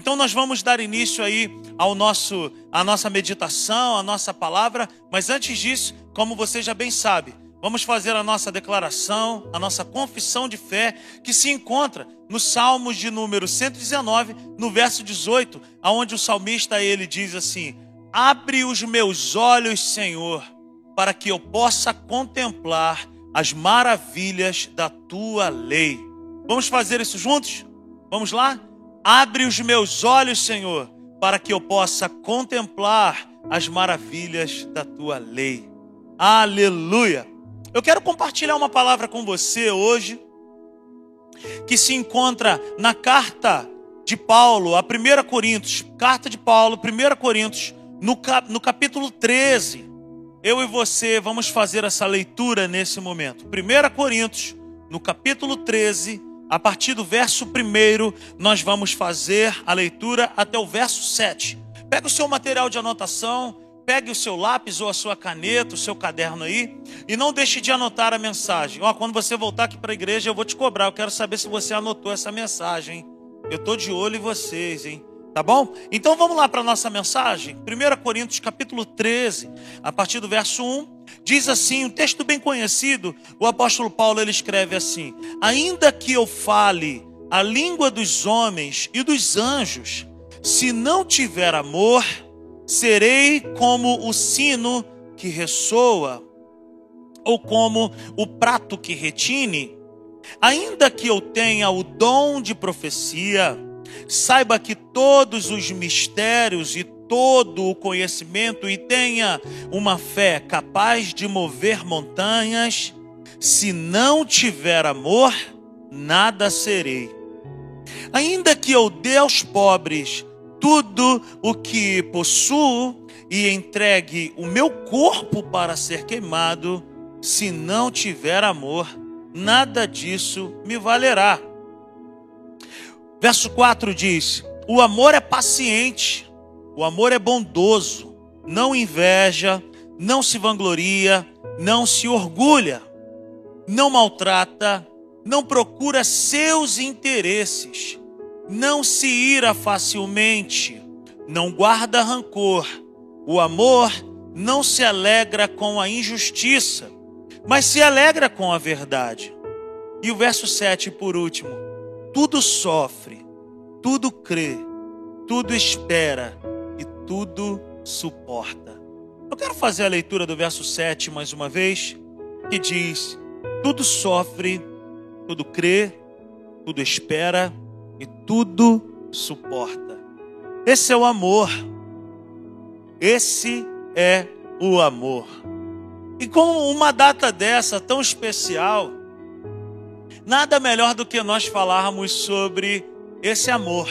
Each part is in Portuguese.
Então nós vamos dar início aí ao nosso a nossa meditação, a nossa palavra, mas antes disso, como você já bem sabe, vamos fazer a nossa declaração, a nossa confissão de fé, que se encontra no Salmos de número 119, no verso 18, aonde o salmista ele diz assim: Abre os meus olhos, Senhor, para que eu possa contemplar as maravilhas da tua lei. Vamos fazer isso juntos? Vamos lá? Abre os meus olhos, Senhor, para que eu possa contemplar as maravilhas da tua lei. Aleluia! Eu quero compartilhar uma palavra com você hoje, que se encontra na carta de Paulo, a 1 Coríntios, carta de Paulo, 1 Coríntios, no, no capítulo 13. Eu e você vamos fazer essa leitura nesse momento. 1 Coríntios, no capítulo 13, a partir do verso 1, nós vamos fazer a leitura até o verso 7. Pega o seu material de anotação, pegue o seu lápis ou a sua caneta, o seu caderno aí, e não deixe de anotar a mensagem. Ó, quando você voltar aqui para a igreja, eu vou te cobrar. Eu quero saber se você anotou essa mensagem? Eu estou de olho em vocês, hein? Tá bom? Então vamos lá para a nossa mensagem. 1 Coríntios capítulo 13, a partir do verso 1. Diz assim, um texto bem conhecido, o apóstolo Paulo ele escreve assim: Ainda que eu fale a língua dos homens e dos anjos, se não tiver amor, serei como o sino que ressoa, ou como o prato que retine. Ainda que eu tenha o dom de profecia, saiba que todos os mistérios e todo o conhecimento e tenha uma fé capaz de mover montanhas, se não tiver amor, nada serei. Ainda que eu dê aos pobres tudo o que possuo e entregue o meu corpo para ser queimado, se não tiver amor, nada disso me valerá. Verso 4 diz: O amor é paciente, o amor é bondoso, não inveja, não se vangloria, não se orgulha, não maltrata, não procura seus interesses, não se ira facilmente, não guarda rancor. O amor não se alegra com a injustiça, mas se alegra com a verdade. E o verso 7, por último: tudo sofre, tudo crê, tudo espera tudo suporta. Eu quero fazer a leitura do verso 7 mais uma vez, que diz: tudo sofre, tudo crê, tudo espera e tudo suporta. Esse é o amor. Esse é o amor. E com uma data dessa tão especial, nada melhor do que nós falarmos sobre esse amor.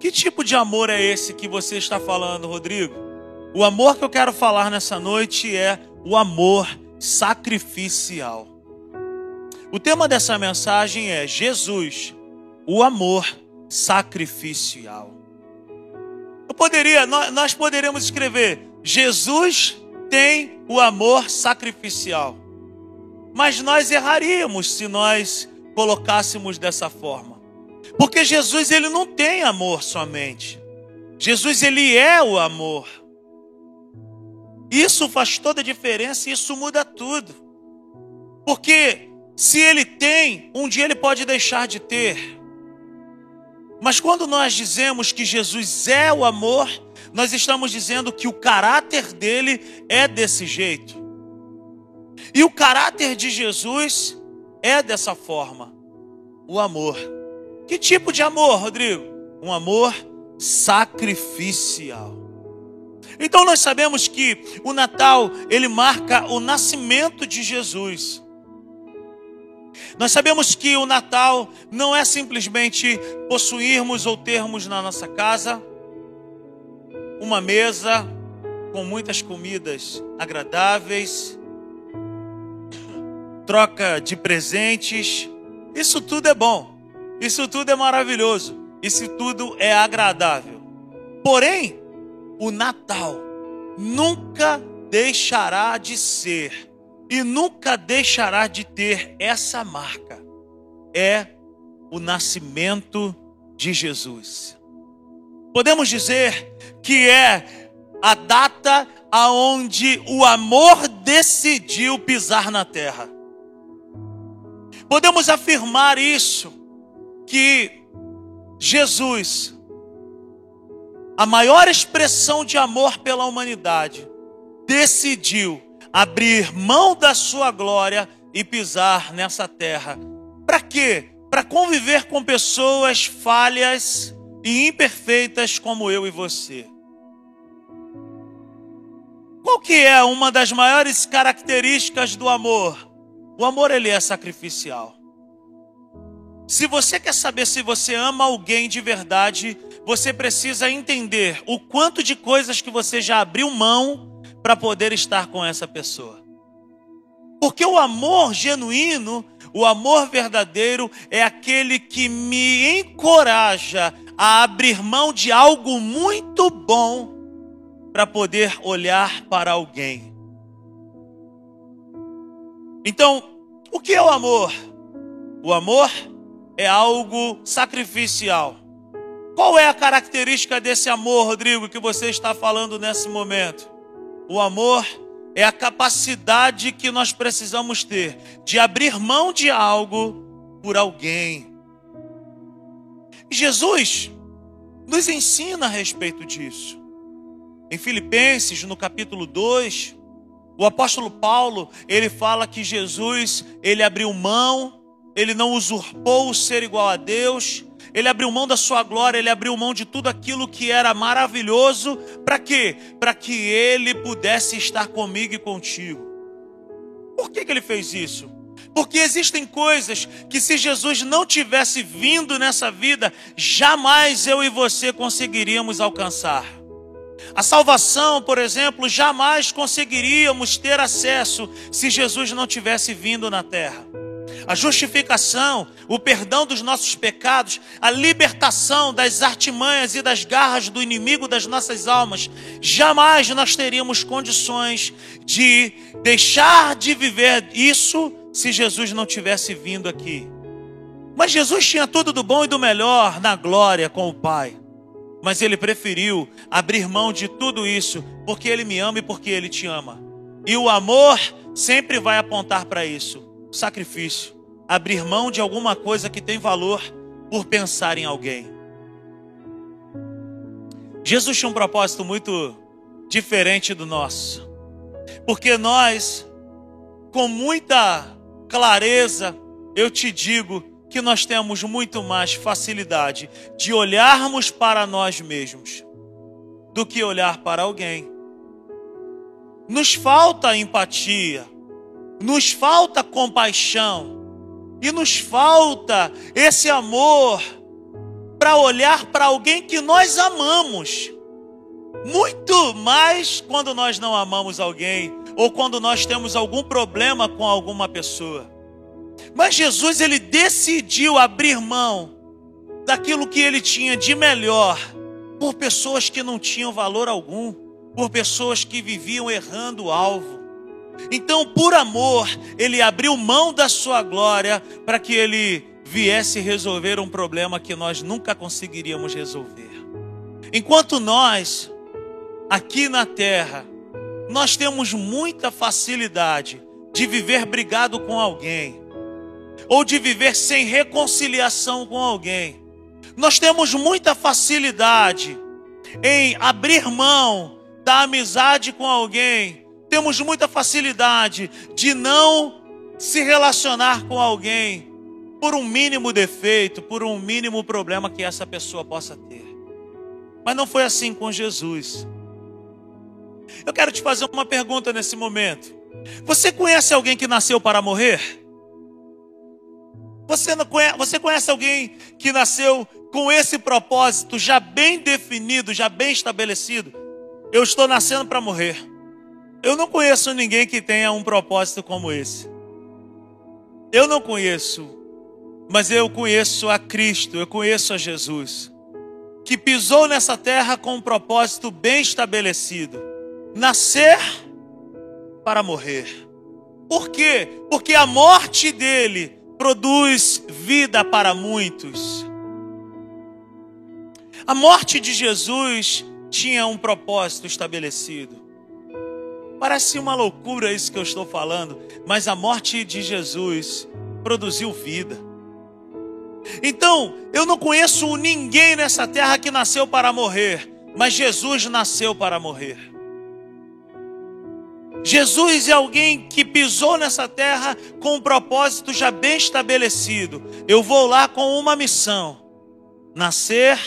Que tipo de amor é esse que você está falando, Rodrigo? O amor que eu quero falar nessa noite é o amor sacrificial. O tema dessa mensagem é Jesus, o amor sacrificial. Eu poderia, nós poderíamos escrever: Jesus tem o amor sacrificial. Mas nós erraríamos se nós colocássemos dessa forma. Porque Jesus ele não tem amor somente. Jesus ele é o amor. Isso faz toda a diferença e isso muda tudo. Porque se ele tem, um dia ele pode deixar de ter. Mas quando nós dizemos que Jesus é o amor, nós estamos dizendo que o caráter dele é desse jeito. E o caráter de Jesus é dessa forma: o amor. Que tipo de amor, Rodrigo? Um amor sacrificial. Então nós sabemos que o Natal, ele marca o nascimento de Jesus. Nós sabemos que o Natal não é simplesmente possuirmos ou termos na nossa casa uma mesa com muitas comidas agradáveis, troca de presentes. Isso tudo é bom. Isso tudo é maravilhoso. Isso tudo é agradável. Porém, o Natal nunca deixará de ser e nunca deixará de ter essa marca. É o nascimento de Jesus. Podemos dizer que é a data aonde o amor decidiu pisar na terra. Podemos afirmar isso que Jesus, a maior expressão de amor pela humanidade, decidiu abrir mão da sua glória e pisar nessa terra. Para quê? Para conviver com pessoas falhas e imperfeitas como eu e você. Qual que é uma das maiores características do amor? O amor ele é sacrificial. Se você quer saber se você ama alguém de verdade, você precisa entender o quanto de coisas que você já abriu mão para poder estar com essa pessoa. Porque o amor genuíno, o amor verdadeiro, é aquele que me encoraja a abrir mão de algo muito bom para poder olhar para alguém. Então, o que é o amor? O amor é algo sacrificial. Qual é a característica desse amor, Rodrigo, que você está falando nesse momento? O amor é a capacidade que nós precisamos ter de abrir mão de algo por alguém. Jesus nos ensina a respeito disso. Em Filipenses, no capítulo 2, o apóstolo Paulo, ele fala que Jesus, ele abriu mão, ele não usurpou o ser igual a Deus, ele abriu mão da sua glória, ele abriu mão de tudo aquilo que era maravilhoso, para quê? Para que ele pudesse estar comigo e contigo. Por que, que ele fez isso? Porque existem coisas que, se Jesus não tivesse vindo nessa vida, jamais eu e você conseguiríamos alcançar. A salvação, por exemplo, jamais conseguiríamos ter acesso se Jesus não tivesse vindo na terra. A justificação, o perdão dos nossos pecados, a libertação das artimanhas e das garras do inimigo das nossas almas, jamais nós teríamos condições de deixar de viver isso se Jesus não tivesse vindo aqui. Mas Jesus tinha tudo do bom e do melhor na glória com o Pai. Mas ele preferiu abrir mão de tudo isso porque ele me ama e porque ele te ama. E o amor sempre vai apontar para isso: sacrifício, abrir mão de alguma coisa que tem valor por pensar em alguém. Jesus tinha um propósito muito diferente do nosso. Porque nós, com muita clareza, eu te digo que nós temos muito mais facilidade de olharmos para nós mesmos do que olhar para alguém. Nos falta empatia, nos falta compaixão e nos falta esse amor para olhar para alguém que nós amamos. Muito mais quando nós não amamos alguém ou quando nós temos algum problema com alguma pessoa. Mas Jesus ele decidiu abrir mão daquilo que ele tinha de melhor por pessoas que não tinham valor algum, por pessoas que viviam errando o alvo. Então, por amor, ele abriu mão da sua glória para que ele viesse resolver um problema que nós nunca conseguiríamos resolver. Enquanto nós, aqui na terra, nós temos muita facilidade de viver brigado com alguém, ou de viver sem reconciliação com alguém. Nós temos muita facilidade em abrir mão da amizade com alguém. Temos muita facilidade de não se relacionar com alguém por um mínimo defeito, por um mínimo problema que essa pessoa possa ter. Mas não foi assim com Jesus. Eu quero te fazer uma pergunta nesse momento. Você conhece alguém que nasceu para morrer? Você, conhece, você conhece alguém que nasceu com esse propósito já bem definido, já bem estabelecido? Eu estou nascendo para morrer. Eu não conheço ninguém que tenha um propósito como esse. Eu não conheço, mas eu conheço a Cristo, eu conheço a Jesus, que pisou nessa terra com um propósito bem estabelecido: nascer para morrer. Por quê? Porque a morte dele produz vida para muitos. A morte de Jesus tinha um propósito estabelecido. Parece uma loucura isso que eu estou falando, mas a morte de Jesus produziu vida. Então, eu não conheço ninguém nessa terra que nasceu para morrer, mas Jesus nasceu para morrer. Jesus é alguém que pisou nessa terra com um propósito já bem estabelecido. Eu vou lá com uma missão: nascer,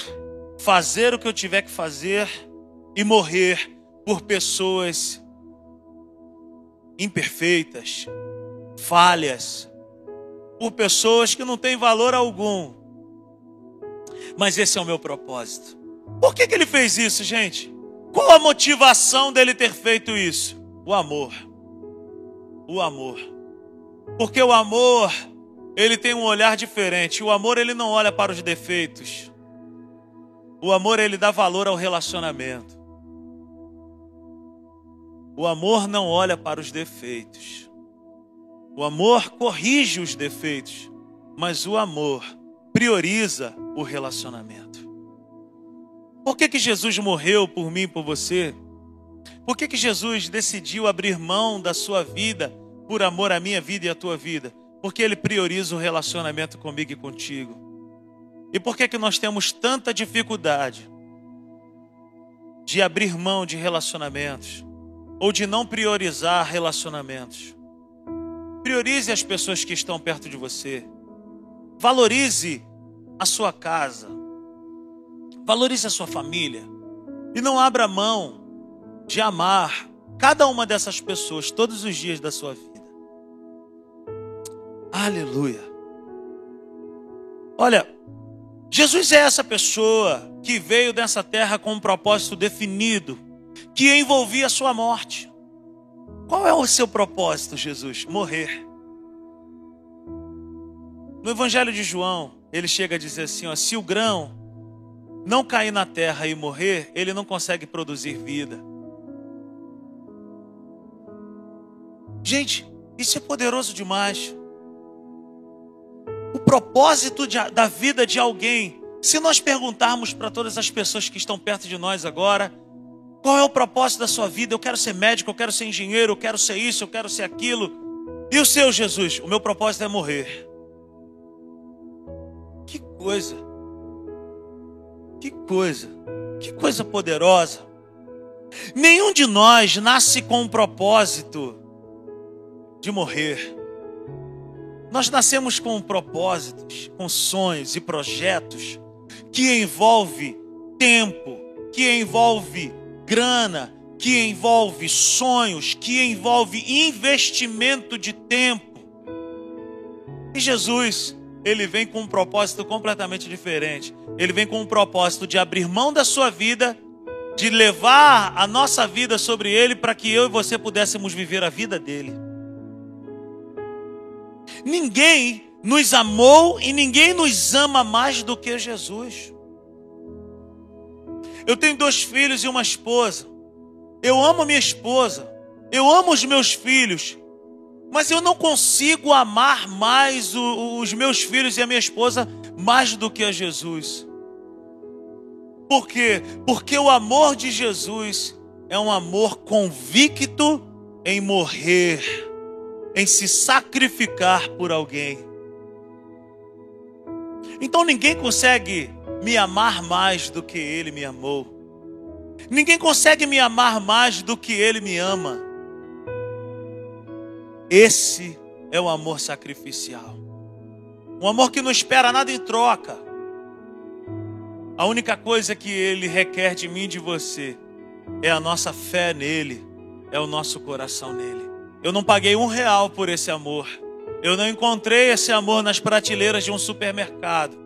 fazer o que eu tiver que fazer e morrer por pessoas imperfeitas, falhas, por pessoas que não têm valor algum. Mas esse é o meu propósito. Por que, que ele fez isso, gente? Qual a motivação dele ter feito isso? O amor. O amor. Porque o amor, ele tem um olhar diferente. O amor, ele não olha para os defeitos. O amor, ele dá valor ao relacionamento. O amor não olha para os defeitos. O amor corrige os defeitos, mas o amor prioriza o relacionamento. Por que, que Jesus morreu por mim e por você? Por que, que Jesus decidiu abrir mão da sua vida por amor à minha vida e à tua vida? Porque Ele prioriza o relacionamento comigo e contigo. E por que, que nós temos tanta dificuldade de abrir mão de relacionamentos? Ou de não priorizar relacionamentos? Priorize as pessoas que estão perto de você. Valorize a sua casa. Valorize a sua família. E não abra mão de amar cada uma dessas pessoas todos os dias da sua vida. Aleluia. Olha, Jesus é essa pessoa que veio dessa terra com um propósito definido, que envolvia a sua morte. Qual é o seu propósito, Jesus? Morrer. No Evangelho de João, ele chega a dizer assim: ó, se o grão não cair na terra e morrer, ele não consegue produzir vida. Gente, isso é poderoso demais. O propósito de, da vida de alguém, se nós perguntarmos para todas as pessoas que estão perto de nós agora, qual é o propósito da sua vida? Eu quero ser médico, eu quero ser engenheiro, eu quero ser isso, eu quero ser aquilo. E o seu Jesus? O meu propósito é morrer. Que coisa. Que coisa. Que coisa poderosa. Nenhum de nós nasce com um propósito de morrer. Nós nascemos com propósitos, com sonhos e projetos que envolve tempo, que envolve grana, que envolve sonhos, que envolve investimento de tempo. E Jesus, ele vem com um propósito completamente diferente. Ele vem com um propósito de abrir mão da sua vida, de levar a nossa vida sobre ele para que eu e você pudéssemos viver a vida dele. Ninguém nos amou e ninguém nos ama mais do que Jesus. Eu tenho dois filhos e uma esposa. Eu amo minha esposa. Eu amo os meus filhos. Mas eu não consigo amar mais o, os meus filhos e a minha esposa mais do que a Jesus. Por quê? Porque o amor de Jesus é um amor convicto em morrer em se sacrificar por alguém. Então ninguém consegue me amar mais do que ele me amou. Ninguém consegue me amar mais do que ele me ama. Esse é o amor sacrificial. Um amor que não espera nada em troca. A única coisa que ele requer de mim e de você é a nossa fé nele, é o nosso coração nele. Eu não paguei um real por esse amor. Eu não encontrei esse amor nas prateleiras de um supermercado.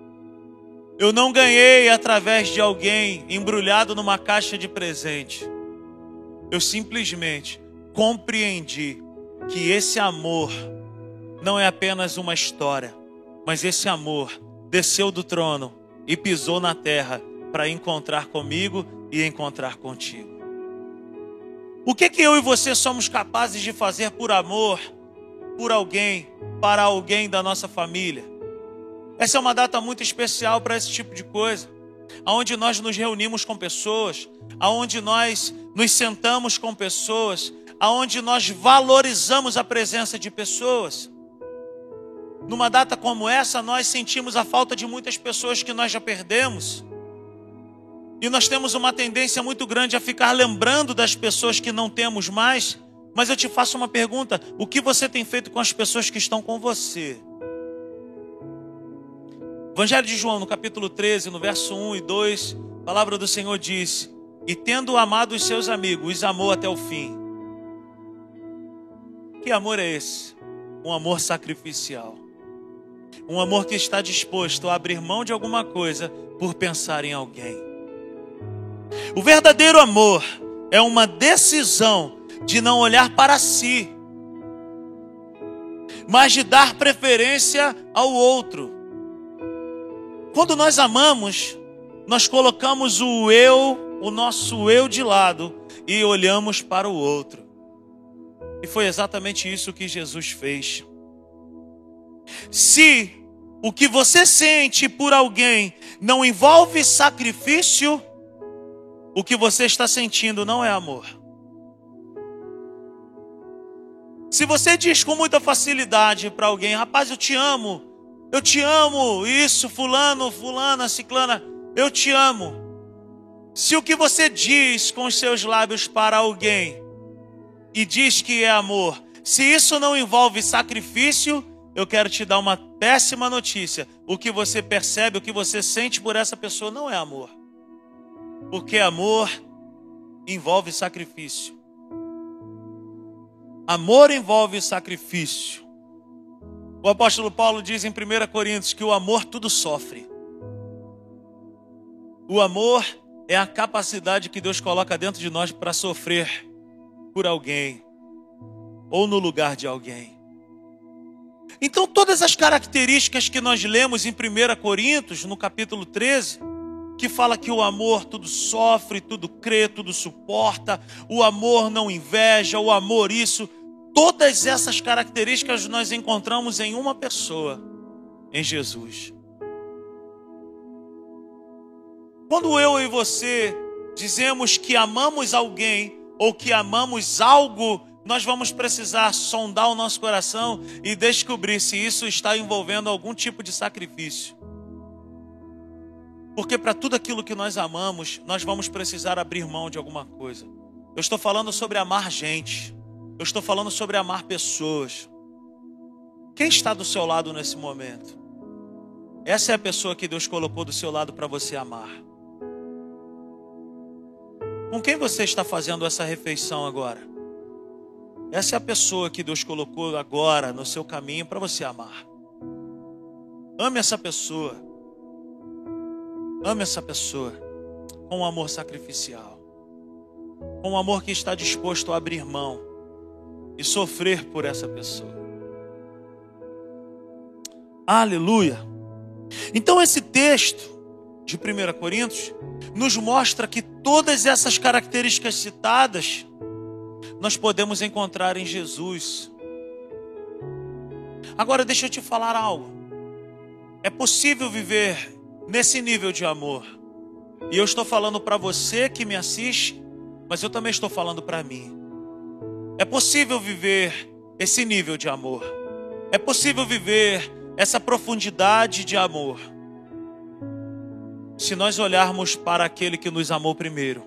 Eu não ganhei através de alguém embrulhado numa caixa de presente. Eu simplesmente compreendi que esse amor não é apenas uma história, mas esse amor desceu do trono e pisou na terra para encontrar comigo e encontrar contigo. O que que eu e você somos capazes de fazer por amor, por alguém, para alguém da nossa família? Essa é uma data muito especial para esse tipo de coisa. aonde nós nos reunimos com pessoas, aonde nós nos sentamos com pessoas, aonde nós valorizamos a presença de pessoas. Numa data como essa, nós sentimos a falta de muitas pessoas que nós já perdemos. E nós temos uma tendência muito grande a ficar lembrando das pessoas que não temos mais. Mas eu te faço uma pergunta: o que você tem feito com as pessoas que estão com você? Evangelho de João, no capítulo 13, no verso 1 e 2, a palavra do Senhor diz: E tendo amado os seus amigos, os amou até o fim. Que amor é esse? Um amor sacrificial. Um amor que está disposto a abrir mão de alguma coisa por pensar em alguém. O verdadeiro amor é uma decisão de não olhar para si, mas de dar preferência ao outro. Quando nós amamos, nós colocamos o eu, o nosso eu de lado e olhamos para o outro. E foi exatamente isso que Jesus fez. Se o que você sente por alguém não envolve sacrifício, o que você está sentindo não é amor. Se você diz com muita facilidade para alguém, rapaz, eu te amo, eu te amo, isso, fulano, fulana, ciclana, eu te amo. Se o que você diz com os seus lábios para alguém e diz que é amor, se isso não envolve sacrifício, eu quero te dar uma péssima notícia. O que você percebe, o que você sente por essa pessoa não é amor. Porque amor envolve sacrifício. Amor envolve sacrifício. O apóstolo Paulo diz em 1 Coríntios que o amor tudo sofre. O amor é a capacidade que Deus coloca dentro de nós para sofrer por alguém ou no lugar de alguém. Então, todas as características que nós lemos em 1 Coríntios, no capítulo 13, que fala que o amor tudo sofre, tudo crê, tudo suporta, o amor não inveja, o amor isso. Todas essas características nós encontramos em uma pessoa, em Jesus. Quando eu e você dizemos que amamos alguém ou que amamos algo, nós vamos precisar sondar o nosso coração e descobrir se isso está envolvendo algum tipo de sacrifício. Porque para tudo aquilo que nós amamos, nós vamos precisar abrir mão de alguma coisa. Eu estou falando sobre amar gente. Eu estou falando sobre amar pessoas. Quem está do seu lado nesse momento? Essa é a pessoa que Deus colocou do seu lado para você amar. Com quem você está fazendo essa refeição agora? Essa é a pessoa que Deus colocou agora no seu caminho para você amar. Ame essa pessoa. Ame essa pessoa com um amor sacrificial, com um amor que está disposto a abrir mão e sofrer por essa pessoa. Aleluia. Então, esse texto de 1 Coríntios nos mostra que todas essas características citadas nós podemos encontrar em Jesus. Agora, deixa eu te falar algo. É possível viver nesse nível de amor. E eu estou falando para você que me assiste, mas eu também estou falando para mim. É possível viver esse nível de amor. É possível viver essa profundidade de amor. Se nós olharmos para aquele que nos amou primeiro.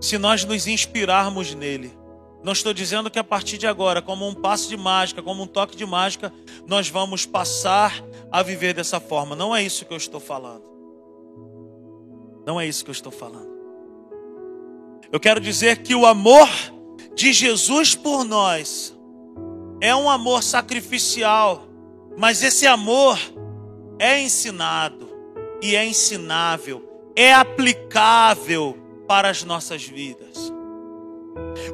Se nós nos inspirarmos nele. Não estou dizendo que a partir de agora, como um passo de mágica, como um toque de mágica, nós vamos passar a viver dessa forma. Não é isso que eu estou falando. Não é isso que eu estou falando. Eu quero dizer que o amor de Jesus por nós é um amor sacrificial, mas esse amor é ensinado e é ensinável, é aplicável para as nossas vidas.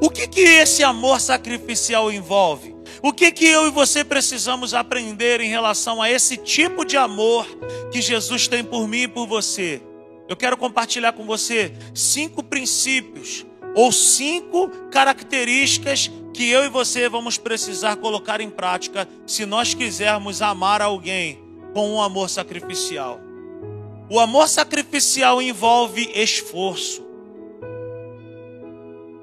O que que esse amor sacrificial envolve? O que que eu e você precisamos aprender em relação a esse tipo de amor que Jesus tem por mim e por você? Eu quero compartilhar com você cinco princípios ou cinco características que eu e você vamos precisar colocar em prática se nós quisermos amar alguém com um amor sacrificial. O amor sacrificial envolve esforço.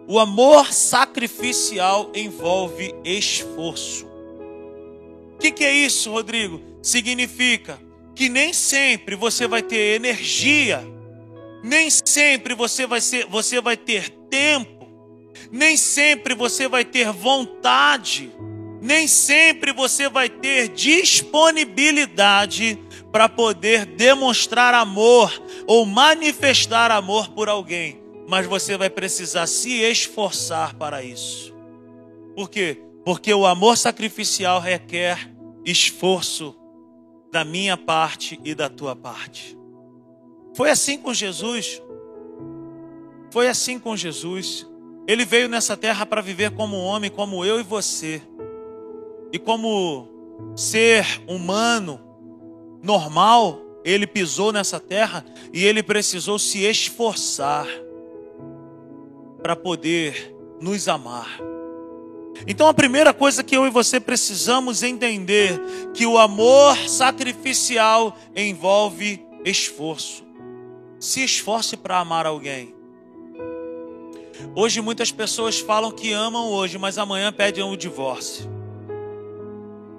O amor sacrificial envolve esforço. O que, que é isso, Rodrigo? Significa que nem sempre você vai ter energia, nem sempre você vai, ser, você vai ter tempo, nem sempre você vai ter vontade, nem sempre você vai ter disponibilidade para poder demonstrar amor ou manifestar amor por alguém, mas você vai precisar se esforçar para isso. Por quê? Porque o amor sacrificial requer esforço da minha parte e da tua parte. Foi assim com Jesus. Foi assim com Jesus. Ele veio nessa terra para viver como homem, como eu e você. E como ser humano, normal, ele pisou nessa terra e ele precisou se esforçar para poder nos amar. Então a primeira coisa que eu e você precisamos entender que o amor sacrificial envolve esforço. Se esforce para amar alguém. Hoje muitas pessoas falam que amam hoje, mas amanhã pedem o divórcio.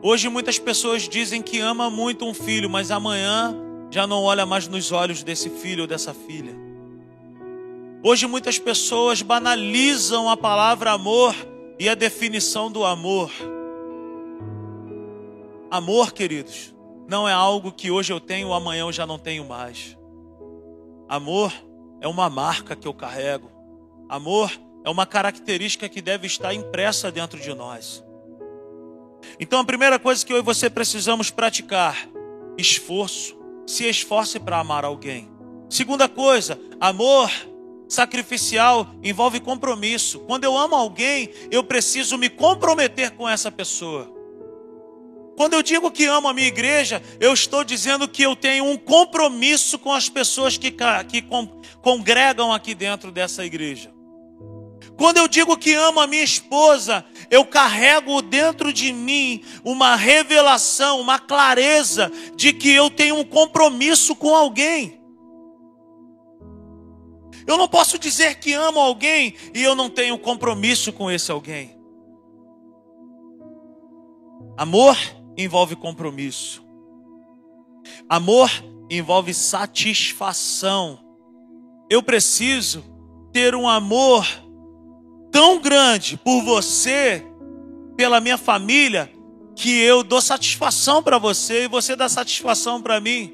Hoje muitas pessoas dizem que ama muito um filho, mas amanhã já não olha mais nos olhos desse filho ou dessa filha. Hoje muitas pessoas banalizam a palavra amor e a definição do amor. Amor, queridos, não é algo que hoje eu tenho, amanhã eu já não tenho mais. Amor é uma marca que eu carrego. Amor é uma característica que deve estar impressa dentro de nós. Então a primeira coisa que eu e você precisamos praticar, esforço. Se esforce para amar alguém. Segunda coisa, amor sacrificial envolve compromisso. Quando eu amo alguém, eu preciso me comprometer com essa pessoa. Quando eu digo que amo a minha igreja, eu estou dizendo que eu tenho um compromisso com as pessoas que, que congregam aqui dentro dessa igreja. Quando eu digo que amo a minha esposa, eu carrego dentro de mim uma revelação, uma clareza de que eu tenho um compromisso com alguém. Eu não posso dizer que amo alguém e eu não tenho compromisso com esse alguém. Amor envolve compromisso. Amor envolve satisfação. Eu preciso ter um amor tão grande por você, pela minha família, que eu dou satisfação para você e você dá satisfação para mim.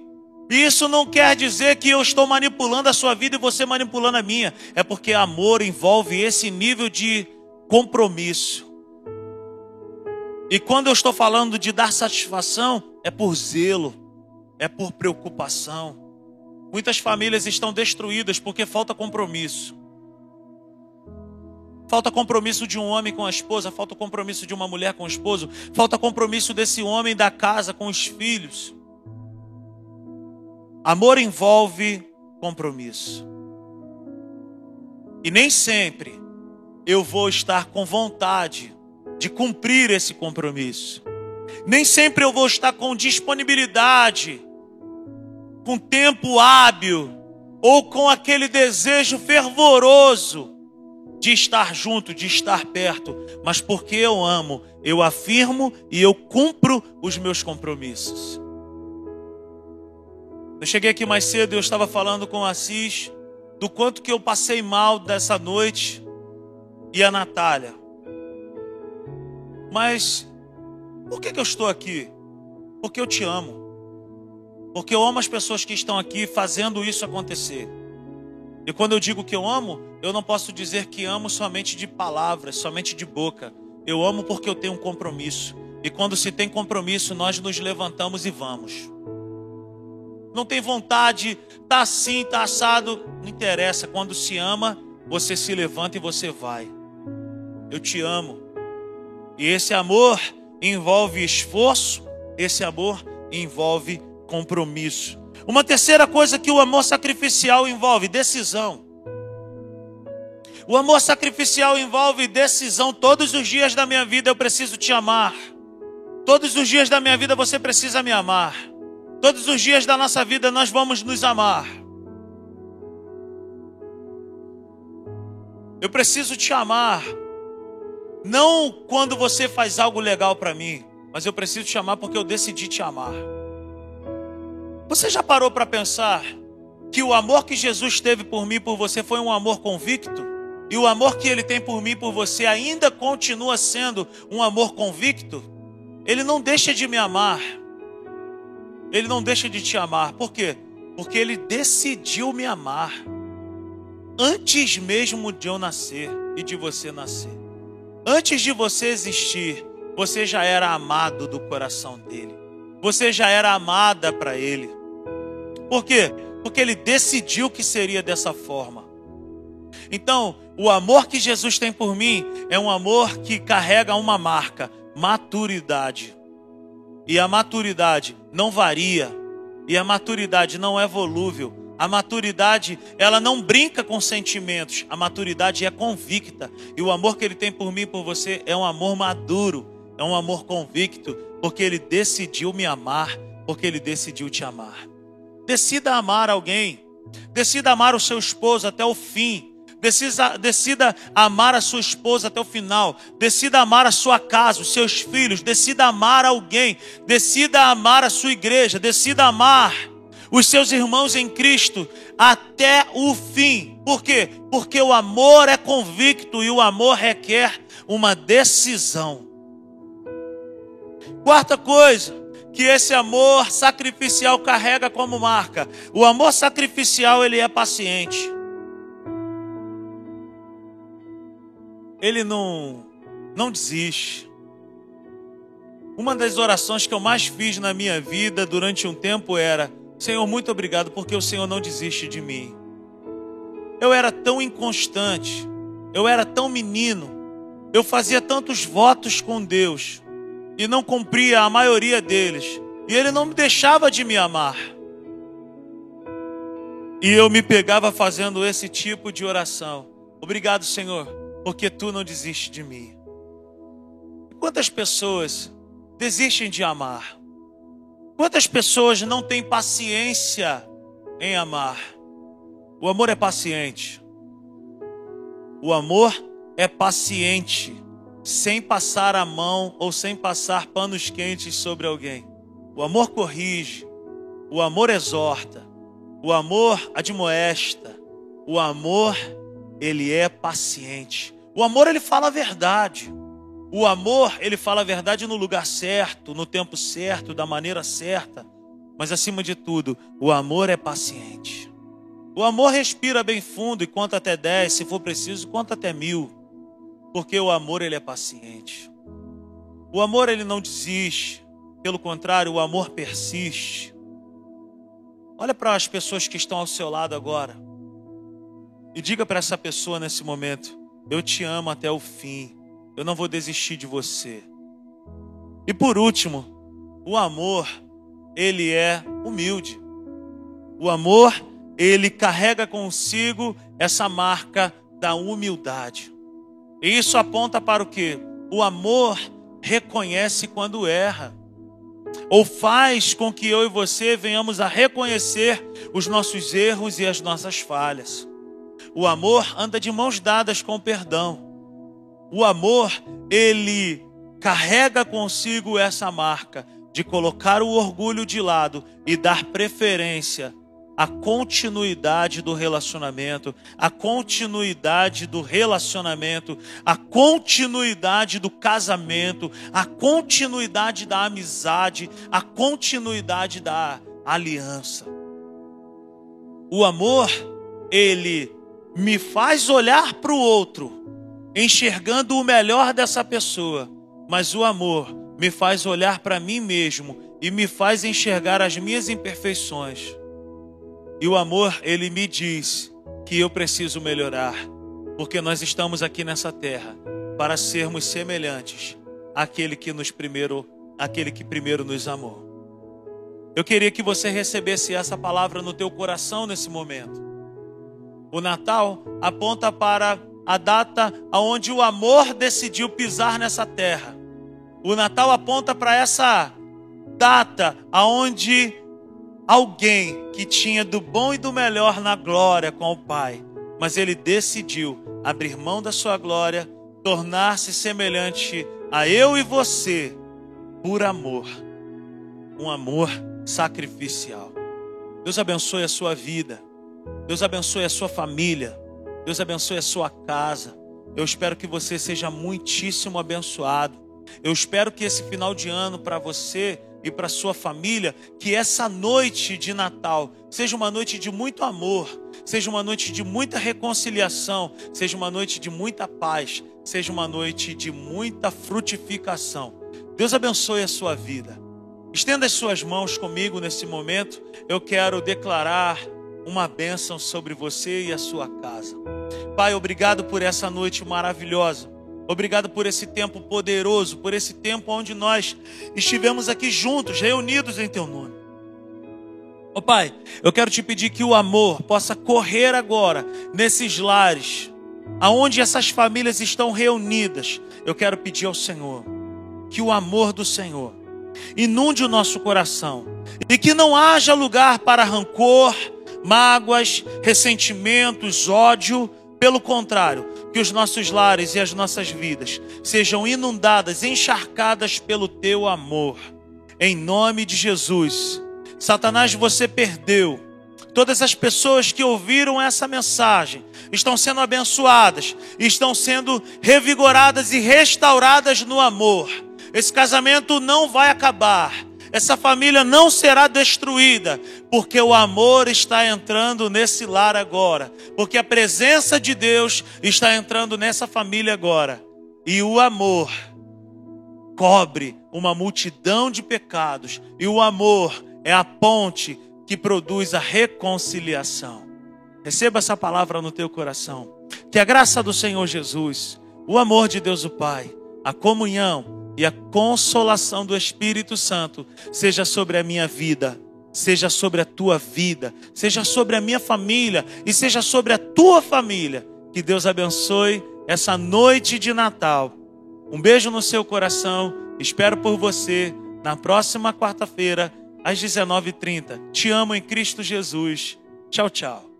Isso não quer dizer que eu estou manipulando a sua vida e você manipulando a minha. É porque amor envolve esse nível de compromisso. E quando eu estou falando de dar satisfação, é por zelo, é por preocupação. Muitas famílias estão destruídas porque falta compromisso. Falta compromisso de um homem com a esposa, falta compromisso de uma mulher com o esposo, falta compromisso desse homem da casa com os filhos. Amor envolve compromisso. E nem sempre eu vou estar com vontade de cumprir esse compromisso. Nem sempre eu vou estar com disponibilidade, com tempo hábil, ou com aquele desejo fervoroso de estar junto, de estar perto, mas porque eu amo, eu afirmo e eu cumpro os meus compromissos. Eu cheguei aqui mais cedo e eu estava falando com o Assis do quanto que eu passei mal dessa noite e a Natália. Mas por que, que eu estou aqui? Porque eu te amo. Porque eu amo as pessoas que estão aqui fazendo isso acontecer. E quando eu digo que eu amo, eu não posso dizer que amo somente de palavras, somente de boca. Eu amo porque eu tenho um compromisso. E quando se tem compromisso, nós nos levantamos e vamos. Não tem vontade, tá assim, tá assado, não interessa. Quando se ama, você se levanta e você vai. Eu te amo. E esse amor envolve esforço, esse amor envolve compromisso. Uma terceira coisa que o amor sacrificial envolve: decisão. O amor sacrificial envolve decisão. Todos os dias da minha vida eu preciso te amar. Todos os dias da minha vida você precisa me amar. Todos os dias da nossa vida nós vamos nos amar. Eu preciso te amar. Não quando você faz algo legal para mim, mas eu preciso te amar porque eu decidi te amar. Você já parou para pensar que o amor que Jesus teve por mim e por você foi um amor convicto? E o amor que ele tem por mim e por você ainda continua sendo um amor convicto? Ele não deixa de me amar. Ele não deixa de te amar. Por quê? Porque ele decidiu me amar antes mesmo de eu nascer e de você nascer. Antes de você existir, você já era amado do coração dele. Você já era amada para ele. Por quê? Porque ele decidiu que seria dessa forma. Então, o amor que Jesus tem por mim é um amor que carrega uma marca: maturidade. E a maturidade não varia. E a maturidade não é volúvel. A maturidade, ela não brinca com sentimentos. A maturidade é convicta. E o amor que ele tem por mim e por você é um amor maduro, é um amor convicto, porque ele decidiu me amar, porque ele decidiu te amar. Decida amar alguém. Decida amar o seu esposo até o fim. Decida, decida amar a sua esposa até o final. Decida amar a sua casa, os seus filhos. Decida amar alguém. Decida amar a sua igreja. Decida amar os seus irmãos em Cristo até o fim. Por quê? Porque o amor é convicto e o amor requer uma decisão. Quarta coisa que esse amor sacrificial carrega como marca. O amor sacrificial ele é paciente. Ele não não desiste. Uma das orações que eu mais fiz na minha vida durante um tempo era: Senhor, muito obrigado porque o Senhor não desiste de mim. Eu era tão inconstante, eu era tão menino, eu fazia tantos votos com Deus e não cumpria a maioria deles, e Ele não me deixava de me amar. E eu me pegava fazendo esse tipo de oração. Obrigado, Senhor, porque tu não desiste de mim. Quantas pessoas desistem de amar? Quantas pessoas não têm paciência em amar? O amor é paciente. O amor é paciente, sem passar a mão ou sem passar panos quentes sobre alguém. O amor corrige, o amor exorta, o amor admoesta, o amor ele é paciente. O amor ele fala a verdade. O amor, ele fala a verdade no lugar certo, no tempo certo, da maneira certa. Mas acima de tudo, o amor é paciente. O amor respira bem fundo e conta até dez, se for preciso, conta até mil. Porque o amor, ele é paciente. O amor, ele não desiste. Pelo contrário, o amor persiste. Olha para as pessoas que estão ao seu lado agora. E diga para essa pessoa nesse momento: Eu te amo até o fim. Eu não vou desistir de você. E por último, o amor, ele é humilde. O amor, ele carrega consigo essa marca da humildade. E isso aponta para o que? O amor reconhece quando erra. Ou faz com que eu e você venhamos a reconhecer os nossos erros e as nossas falhas. O amor anda de mãos dadas com o perdão. O amor, ele carrega consigo essa marca de colocar o orgulho de lado e dar preferência à continuidade do relacionamento, à continuidade do relacionamento, à continuidade do casamento, à continuidade da amizade, à continuidade da aliança. O amor, ele me faz olhar para o outro enxergando o melhor dessa pessoa, mas o amor me faz olhar para mim mesmo e me faz enxergar as minhas imperfeições. E o amor, ele me diz que eu preciso melhorar, porque nós estamos aqui nessa terra para sermos semelhantes àquele que nos primeiro, aquele que primeiro nos amou. Eu queria que você recebesse essa palavra no teu coração nesse momento. O Natal aponta para a data aonde o amor decidiu pisar nessa terra. O Natal aponta para essa data aonde alguém que tinha do bom e do melhor na glória com o Pai, mas ele decidiu abrir mão da sua glória, tornar-se semelhante a eu e você por amor. Um amor sacrificial. Deus abençoe a sua vida. Deus abençoe a sua família. Deus abençoe a sua casa. Eu espero que você seja muitíssimo abençoado. Eu espero que esse final de ano para você e para sua família, que essa noite de Natal seja uma noite de muito amor, seja uma noite de muita reconciliação, seja uma noite de muita paz, seja uma noite de muita frutificação. Deus abençoe a sua vida. Estenda as suas mãos comigo nesse momento. Eu quero declarar uma bênção sobre você e a sua casa. Pai, obrigado por essa noite maravilhosa. Obrigado por esse tempo poderoso, por esse tempo onde nós estivemos aqui juntos, reunidos em Teu nome. Ó oh, Pai, eu quero te pedir que o amor possa correr agora nesses lares, aonde essas famílias estão reunidas. Eu quero pedir ao Senhor que o amor do Senhor inunde o nosso coração e que não haja lugar para rancor, mágoas, ressentimentos, ódio. Pelo contrário, que os nossos lares e as nossas vidas sejam inundadas, encharcadas pelo teu amor. Em nome de Jesus. Satanás, você perdeu. Todas as pessoas que ouviram essa mensagem estão sendo abençoadas, estão sendo revigoradas e restauradas no amor. Esse casamento não vai acabar essa família não será destruída, porque o amor está entrando nesse lar agora, porque a presença de Deus está entrando nessa família agora. E o amor cobre uma multidão de pecados, e o amor é a ponte que produz a reconciliação. Receba essa palavra no teu coração. Que a graça do Senhor Jesus, o amor de Deus o Pai, a comunhão e a consolação do Espírito Santo seja sobre a minha vida, seja sobre a tua vida, seja sobre a minha família e seja sobre a tua família. Que Deus abençoe essa noite de Natal. Um beijo no seu coração. Espero por você na próxima quarta-feira, às 19h30. Te amo em Cristo Jesus. Tchau, tchau.